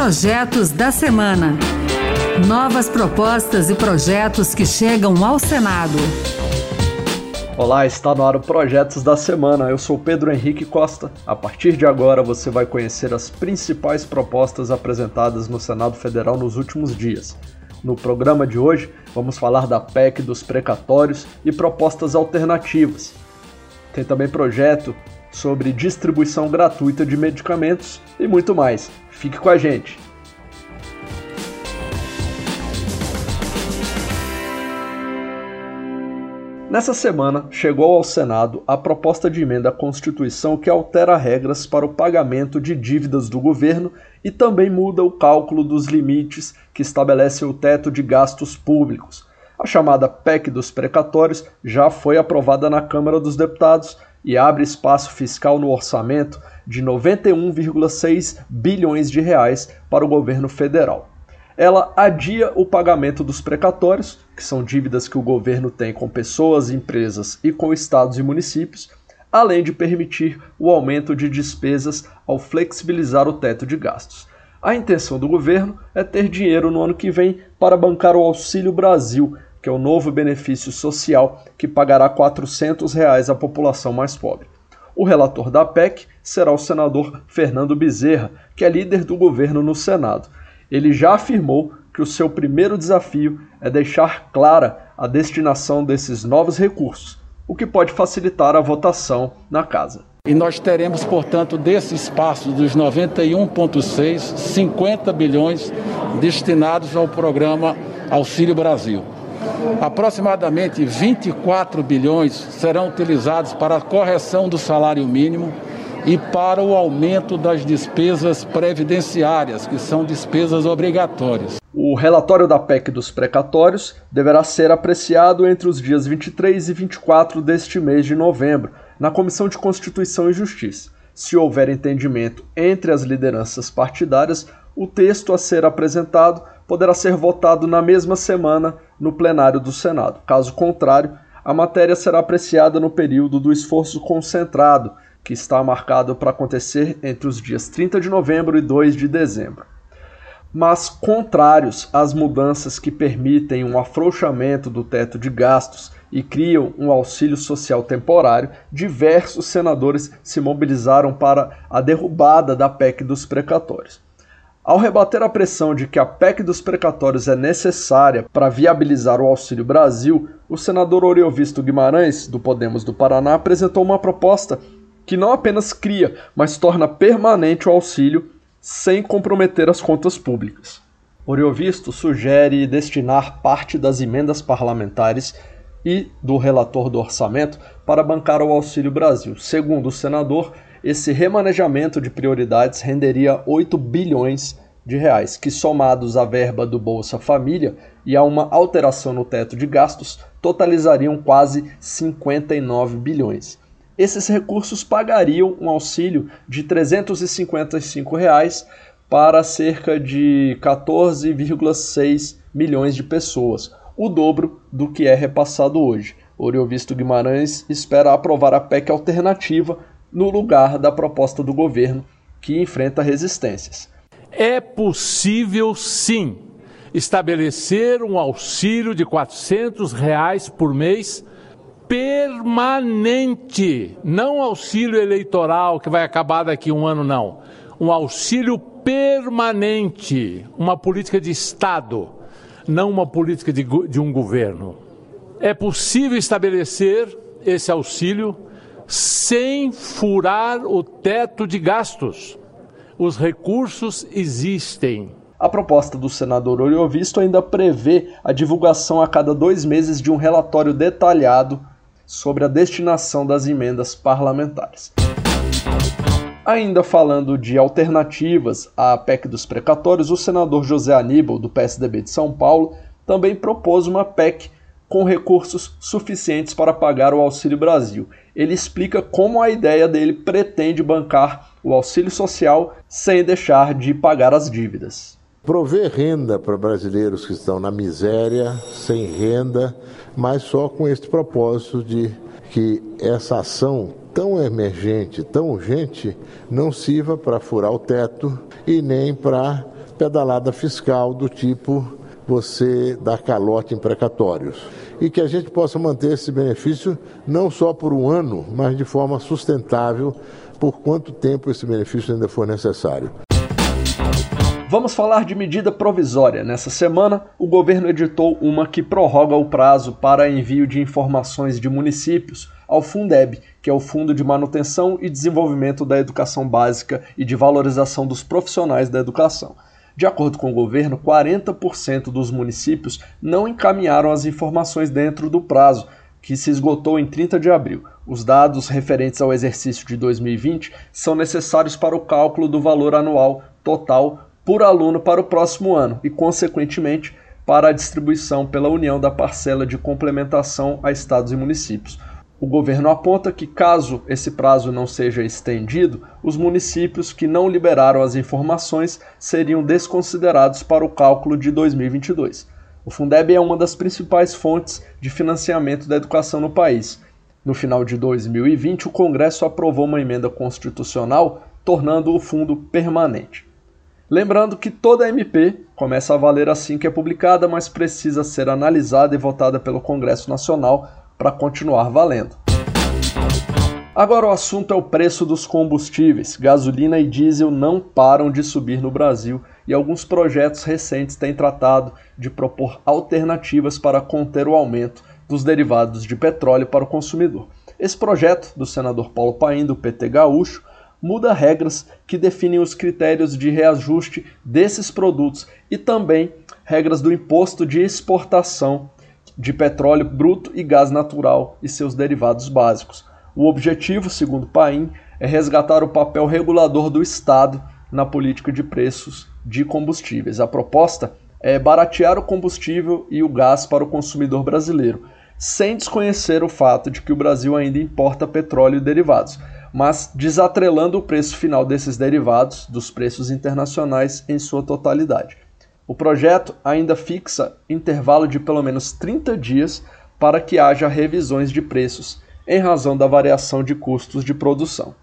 Projetos da Semana. Novas propostas e projetos que chegam ao Senado. Olá, está no ar o Projetos da Semana. Eu sou Pedro Henrique Costa. A partir de agora você vai conhecer as principais propostas apresentadas no Senado Federal nos últimos dias. No programa de hoje, vamos falar da PEC dos precatórios e propostas alternativas. Tem também projeto sobre distribuição gratuita de medicamentos e muito mais. Fique com a gente. Nessa semana, chegou ao Senado a proposta de emenda à Constituição que altera regras para o pagamento de dívidas do governo e também muda o cálculo dos limites que estabelece o teto de gastos públicos. A chamada PEC dos precatórios já foi aprovada na Câmara dos Deputados e abre espaço fiscal no orçamento de 91,6 bilhões de reais para o governo federal ela adia o pagamento dos precatórios, que são dívidas que o governo tem com pessoas, empresas e com estados e municípios, além de permitir o aumento de despesas ao flexibilizar o teto de gastos. A intenção do governo é ter dinheiro no ano que vem para bancar o Auxílio Brasil, que é o novo benefício social que pagará 400 reais à população mais pobre. O relator da PEC será o senador Fernando Bezerra, que é líder do governo no Senado ele já afirmou que o seu primeiro desafio é deixar clara a destinação desses novos recursos, o que pode facilitar a votação na casa. E nós teremos, portanto, desse espaço dos 91,6, 50 bilhões destinados ao programa Auxílio Brasil. Aproximadamente 24 bilhões serão utilizados para a correção do salário mínimo e para o aumento das despesas previdenciárias, que são despesas obrigatórias. O relatório da PEC dos precatórios deverá ser apreciado entre os dias 23 e 24 deste mês de novembro, na Comissão de Constituição e Justiça. Se houver entendimento entre as lideranças partidárias, o texto a ser apresentado poderá ser votado na mesma semana no plenário do Senado. Caso contrário, a matéria será apreciada no período do esforço concentrado que está marcado para acontecer entre os dias 30 de novembro e 2 de dezembro. Mas, contrários às mudanças que permitem um afrouxamento do teto de gastos e criam um auxílio social temporário, diversos senadores se mobilizaram para a derrubada da PEC dos precatórios. Ao rebater a pressão de que a PEC dos precatórios é necessária para viabilizar o Auxílio Brasil, o senador Oriovisto Guimarães, do Podemos do Paraná, apresentou uma proposta que não apenas cria, mas torna permanente o auxílio sem comprometer as contas públicas. Oriovisto sugere destinar parte das emendas parlamentares e do relator do orçamento para bancar o Auxílio Brasil. Segundo o senador, esse remanejamento de prioridades renderia 8 bilhões de reais, que somados à verba do Bolsa Família e a uma alteração no teto de gastos, totalizariam quase 59 bilhões. Esses recursos pagariam um auxílio de 355 reais para cerca de 14,6 milhões de pessoas, o dobro do que é repassado hoje. Oriovisto Guimarães espera aprovar a PEC alternativa no lugar da proposta do governo, que enfrenta resistências. É possível, sim, estabelecer um auxílio de 400 reais por mês permanente, não auxílio eleitoral que vai acabar daqui um ano, não. Um auxílio permanente, uma política de Estado, não uma política de, de um governo. É possível estabelecer esse auxílio sem furar o teto de gastos. Os recursos existem. A proposta do senador Oriovisto ainda prevê a divulgação a cada dois meses de um relatório detalhado sobre a destinação das emendas parlamentares. Ainda falando de alternativas à PEC dos precatórios, o senador José Aníbal, do PSDB de São Paulo, também propôs uma PEC com recursos suficientes para pagar o Auxílio Brasil. Ele explica como a ideia dele pretende bancar o auxílio social sem deixar de pagar as dívidas prover renda para brasileiros que estão na miséria, sem renda, mas só com este propósito de que essa ação tão emergente, tão urgente, não sirva para furar o teto e nem para pedalada fiscal do tipo você dar calote em precatórios. E que a gente possa manter esse benefício não só por um ano, mas de forma sustentável, por quanto tempo esse benefício ainda for necessário. Vamos falar de medida provisória. Nessa semana, o governo editou uma que prorroga o prazo para envio de informações de municípios ao Fundeb, que é o Fundo de Manutenção e Desenvolvimento da Educação Básica e de Valorização dos Profissionais da Educação. De acordo com o governo, 40% dos municípios não encaminharam as informações dentro do prazo, que se esgotou em 30 de abril. Os dados referentes ao exercício de 2020 são necessários para o cálculo do valor anual total por aluno para o próximo ano e, consequentemente, para a distribuição pela União da parcela de complementação a estados e municípios. O governo aponta que, caso esse prazo não seja estendido, os municípios que não liberaram as informações seriam desconsiderados para o cálculo de 2022. O Fundeb é uma das principais fontes de financiamento da educação no país. No final de 2020, o Congresso aprovou uma emenda constitucional tornando o fundo permanente. Lembrando que toda MP começa a valer assim que é publicada, mas precisa ser analisada e votada pelo Congresso Nacional para continuar valendo. Agora o assunto é o preço dos combustíveis. Gasolina e diesel não param de subir no Brasil e alguns projetos recentes têm tratado de propor alternativas para conter o aumento dos derivados de petróleo para o consumidor. Esse projeto do senador Paulo Paim do PT Gaúcho muda regras que definem os critérios de reajuste desses produtos e também regras do imposto de exportação de petróleo bruto e gás natural e seus derivados básicos. O objetivo, segundo Paim, é resgatar o papel regulador do Estado na política de preços de combustíveis. A proposta é baratear o combustível e o gás para o consumidor brasileiro, sem desconhecer o fato de que o Brasil ainda importa petróleo e derivados mas desatrelando o preço final desses derivados dos preços internacionais em sua totalidade. O projeto ainda fixa intervalo de pelo menos 30 dias para que haja revisões de preços em razão da variação de custos de produção.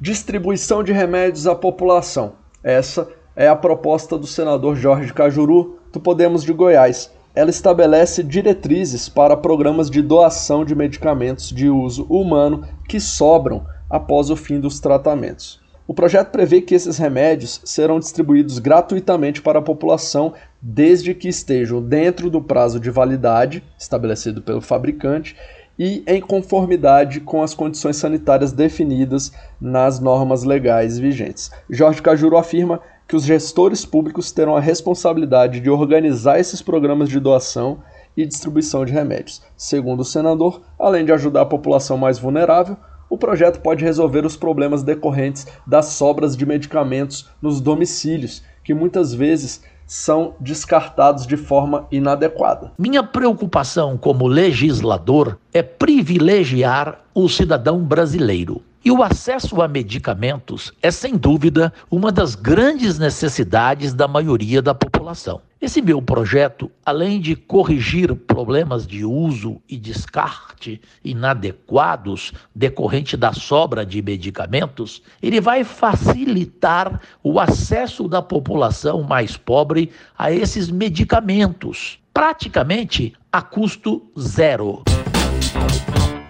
Distribuição de remédios à população. Essa é a proposta do senador Jorge Cajuru, do Podemos de Goiás, ela estabelece diretrizes para programas de doação de medicamentos de uso humano que sobram após o fim dos tratamentos. O projeto prevê que esses remédios serão distribuídos gratuitamente para a população desde que estejam dentro do prazo de validade estabelecido pelo fabricante e em conformidade com as condições sanitárias definidas nas normas legais vigentes. Jorge Cajuru afirma que os gestores públicos terão a responsabilidade de organizar esses programas de doação e distribuição de remédios. Segundo o senador, além de ajudar a população mais vulnerável, o projeto pode resolver os problemas decorrentes das sobras de medicamentos nos domicílios, que muitas vezes são descartados de forma inadequada. Minha preocupação como legislador é privilegiar o cidadão brasileiro. E o acesso a medicamentos é, sem dúvida, uma das grandes necessidades da maioria da população. Esse meu projeto, além de corrigir problemas de uso e descarte inadequados decorrente da sobra de medicamentos, ele vai facilitar o acesso da população mais pobre a esses medicamentos, praticamente a custo zero.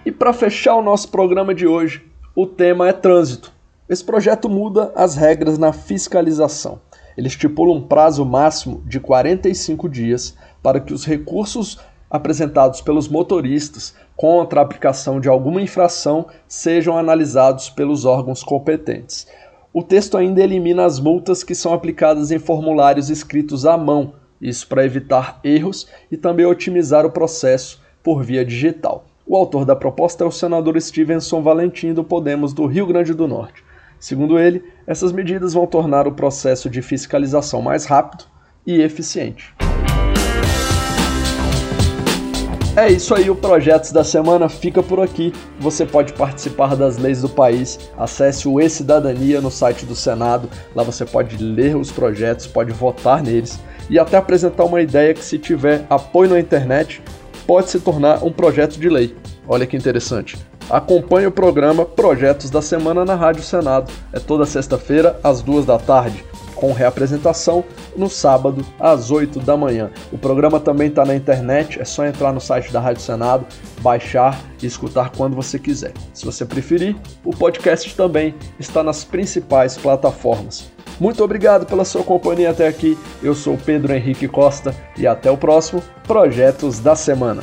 E para fechar o nosso programa de hoje, o tema é trânsito. Esse projeto muda as regras na fiscalização. Ele estipula um prazo máximo de 45 dias para que os recursos apresentados pelos motoristas contra a aplicação de alguma infração sejam analisados pelos órgãos competentes. O texto ainda elimina as multas que são aplicadas em formulários escritos à mão, isso para evitar erros e também otimizar o processo por via digital. O autor da proposta é o senador Stevenson Valentim do Podemos do Rio Grande do Norte. Segundo ele, essas medidas vão tornar o processo de fiscalização mais rápido e eficiente. É isso aí, o Projetos da Semana fica por aqui. Você pode participar das leis do país. Acesse o E-Cidadania no site do Senado. Lá você pode ler os projetos, pode votar neles e até apresentar uma ideia que, se tiver apoio na internet, pode se tornar um projeto de lei. Olha que interessante. Acompanhe o programa Projetos da Semana na Rádio Senado. É toda sexta-feira, às duas da tarde. com reapresentação no sábado às 8 da manhã. O programa também está na internet, é só entrar no site da Rádio Senado, baixar e escutar quando você quiser. Se você preferir, o podcast também está nas principais plataformas. Muito obrigado pela sua companhia até aqui. Eu sou Pedro Henrique Costa e até o próximo Projetos da Semana.